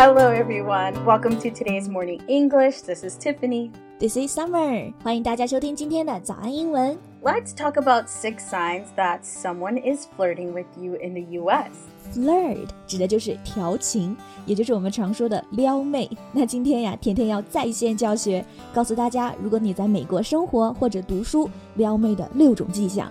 Hello, everyone. Welcome to today's morning English. This is Tiffany. This is Summer. 欢迎大家收听今天的早安英文。 Let's talk about six signs that someone is flirting with you in the US. Flirt 指的就是调情，也就是我们常说的撩妹。那今天呀，甜甜要在线教学，告诉大家，如果你在美国生活或者读书，撩妹的六种迹象。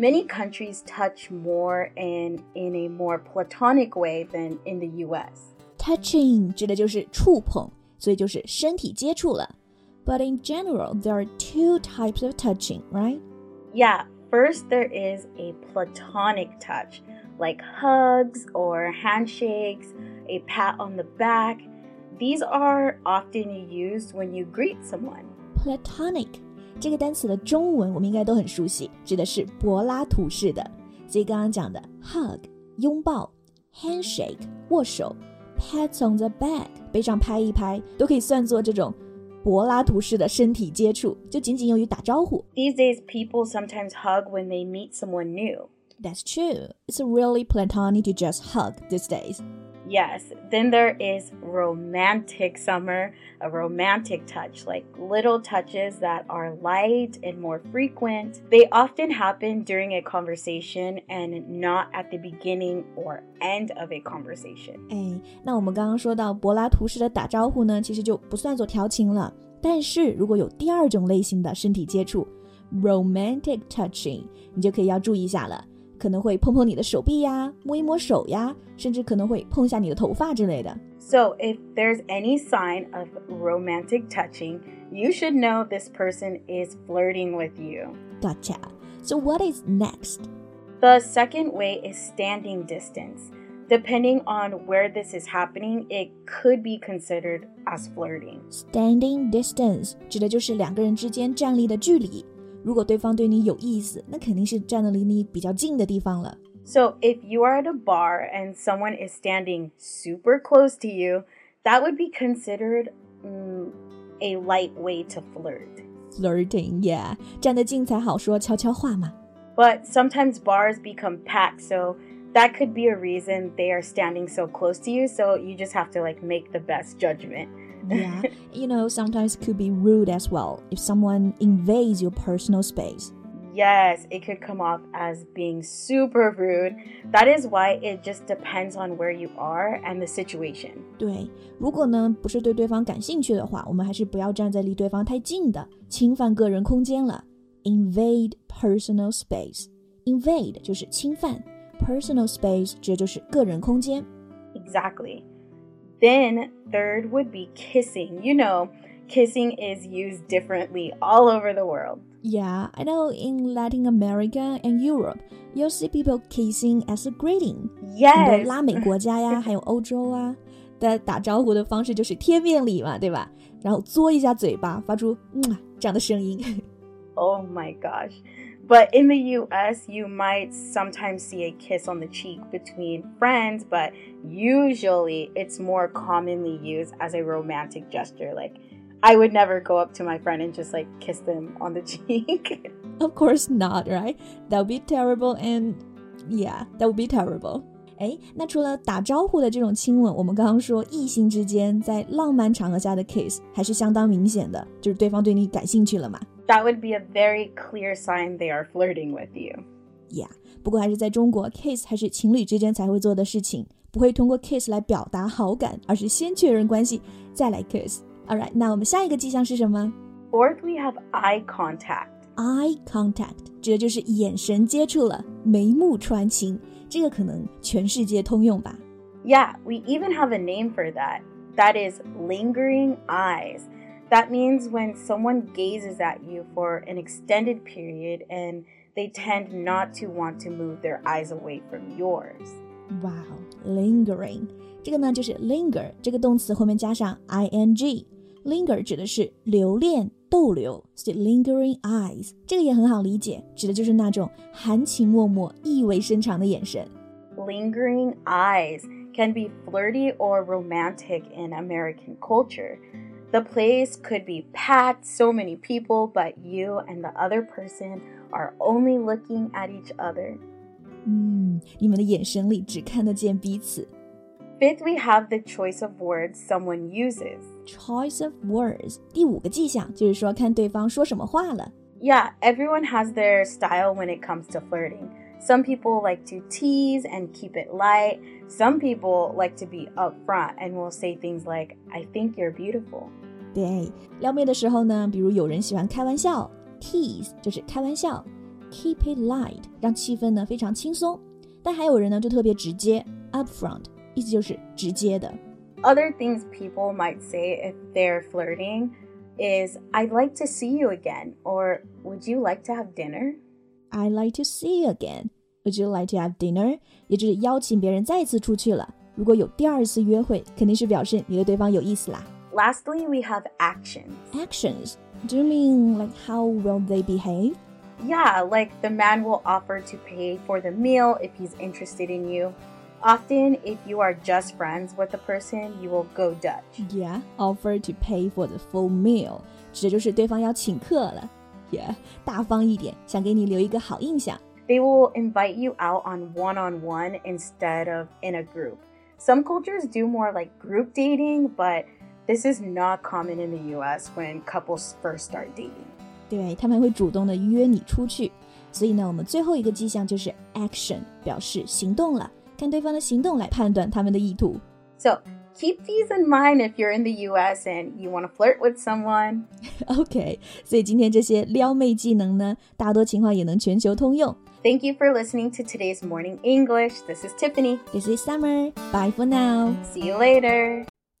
Many countries touch more and in a more platonic way than in the US. Touching 指的就是触碰，所以就是身体接触了。But in general, there are two types of touching, right? Yeah, first there is a platonic touch, like hugs or handshakes, a pat on the back. These are often used when you greet someone. Platonic 这个单词的中文我们应该都很熟悉，指的是柏拉图式的。所以刚刚讲的 hug 拥抱，handshake 握手，pats on the back 背上拍一拍，都可以算作这种柏拉图式的身体接触，就仅仅用于打招呼。 These days, people sometimes hug when they meet someone new. That's true. It's really platonic to just hug these days. Yes, then there is romantic summer, a romantic touch, like little touches that are light and more frequent. They often happen during a conversation and not at the beginning or end of a conversation. 哎，那我们刚刚说到柏拉图式的打招呼呢，其实就不算作调情了。但是如果有第二种类型的身体接触，romantic touching，你就可以要注意一下了， 可能会碰碰你的手臂呀，摸一摸手呀，甚至可能会碰一下你的头发之类的。 So, if there's any sign of romantic touching, you should know this person is flirting with you. Gotcha. So what is next? The second way is standing distance. Depending on where this is happening, it could be considered as flirting. Standing distance 指的就是两个人之间站立的距离。 如果对方对你有意思，那肯定是站得离你比较近的地方了。 So, if you are at a bar and someone is standing super close to you, that would be considered mm, a light way to flirt. Flirting, yeah，站得近才好说悄悄话嘛。 But sometimes bars become packed, so that could be a reason they are standing so close to you, so you just have to like make the best judgment. Yeah, you know, sometimes could be rude as well if someone invades your personal space. Yes, it could come off as being super rude. That is why it just depends on where you are and the situation. 对，如果呢不是对对方感兴趣的话，我们还是不要站在离对方太近的，侵犯个人空间了。Invade personal space. Invade 就是侵犯，personal space 指的就是个人空间。 Exactly. Then, third would be kissing. You know, kissing is used differently all over the world. Yeah, I know in Latin America and Europe, you'll see people kissing as a greeting. 很多 Yes. 拉美国家呀，还有欧洲啊的打招呼的方式就是贴面礼嘛，对吧？然后嘬一下嘴巴，发出嗯啊这样的声音。 Oh my gosh. But in the US, you might sometimes see a kiss on the cheek between friends, but usually it's more commonly used as a romantic gesture. Like, I would never go up to my friend and just like kiss them on the cheek. Of course not, right? That would be terrible, and yeah, that would be terrible. 哎，那除了打招呼的这种亲吻，我们刚刚说异性之间在浪漫场合下的 kiss 还是相当明显的，就是对方对你感兴趣了嘛。 that would be a very clear sign they are flirting with you. Yeah，不过还是在中国，kiss 还是情侣之间才会做的事情，不会通过 kiss 来表达好感，而是先确认关系再来 kiss。Alright，那我们下一个迹象是什么 Fourth, we have eye contact. ？Eye contact 指的就是眼神接触了，眉目传情，这个可能全世界通用吧。 Yeah, we even have a name for that. That is lingering eyes. That means when someone gazes at you for an extended period and they tend not to want to move their eyes away from yours. Wow, lingering，这个呢就是 linger 这个动词后面加上 ing。linger 指的是留恋、 逗留，所以 lingering eyes 这个也很好理解，指的就是那种含情脉脉、意味深长的眼神。Lingering eyes can be flirty or romantic in American culture. The place could be packed, so many people, but you and the other person are only looking at each other. 嗯，你们的眼神里只看得见彼此。Fifth, we have the choice of words someone uses. Choice of words，第五个迹象就是说看对方说什么话了。Yeah, everyone has their style when it comes to flirting. Some people like to tease and keep it light. Some people like to be upfront and will say things like, I think you're beautiful. 对，撩妹的时候呢，比如有人喜欢开玩笑，tease 就是开玩笑，keep it light 让气氛呢非常轻松。但还有人呢就特别直接，upfront 意思就是直接的。Other things people might say if they're flirting is, I'd like to see you again, or would you like to have dinner? I'd like to see you again. Would you like to have dinner? 也就是邀请别人再次出去了。如果有第二次约会，肯定是表示你对对方有意思啦。 Lastly, we have actions. Actions. Do you mean like how will they behave? Yeah, like the man will offer to pay for the meal if he's interested in you. Often, if you are just friends with the person, you will go Dutch. Yeah, offer to pay for the full meal，指的就是对方要请客了。Yeah，大方一点，想给你留一个好印象。They will invite you out on one on one instead of in a group. Some cultures do more like group dating, but this is not common in the US when couples first start dating. 对他们会主动的约你出去。所以呢，我们最后一个迹象就是 action，表示行动了。看对方的行动来判断他们的意图。So keep these in mind if you're in the US and you want to flirt with someone. OK，所以今天这些撩妹技能呢，大多情况也能全球通用。Thank you for listening to today's morning English. This is Tiffany. This is Summer. Bye for now. See you later.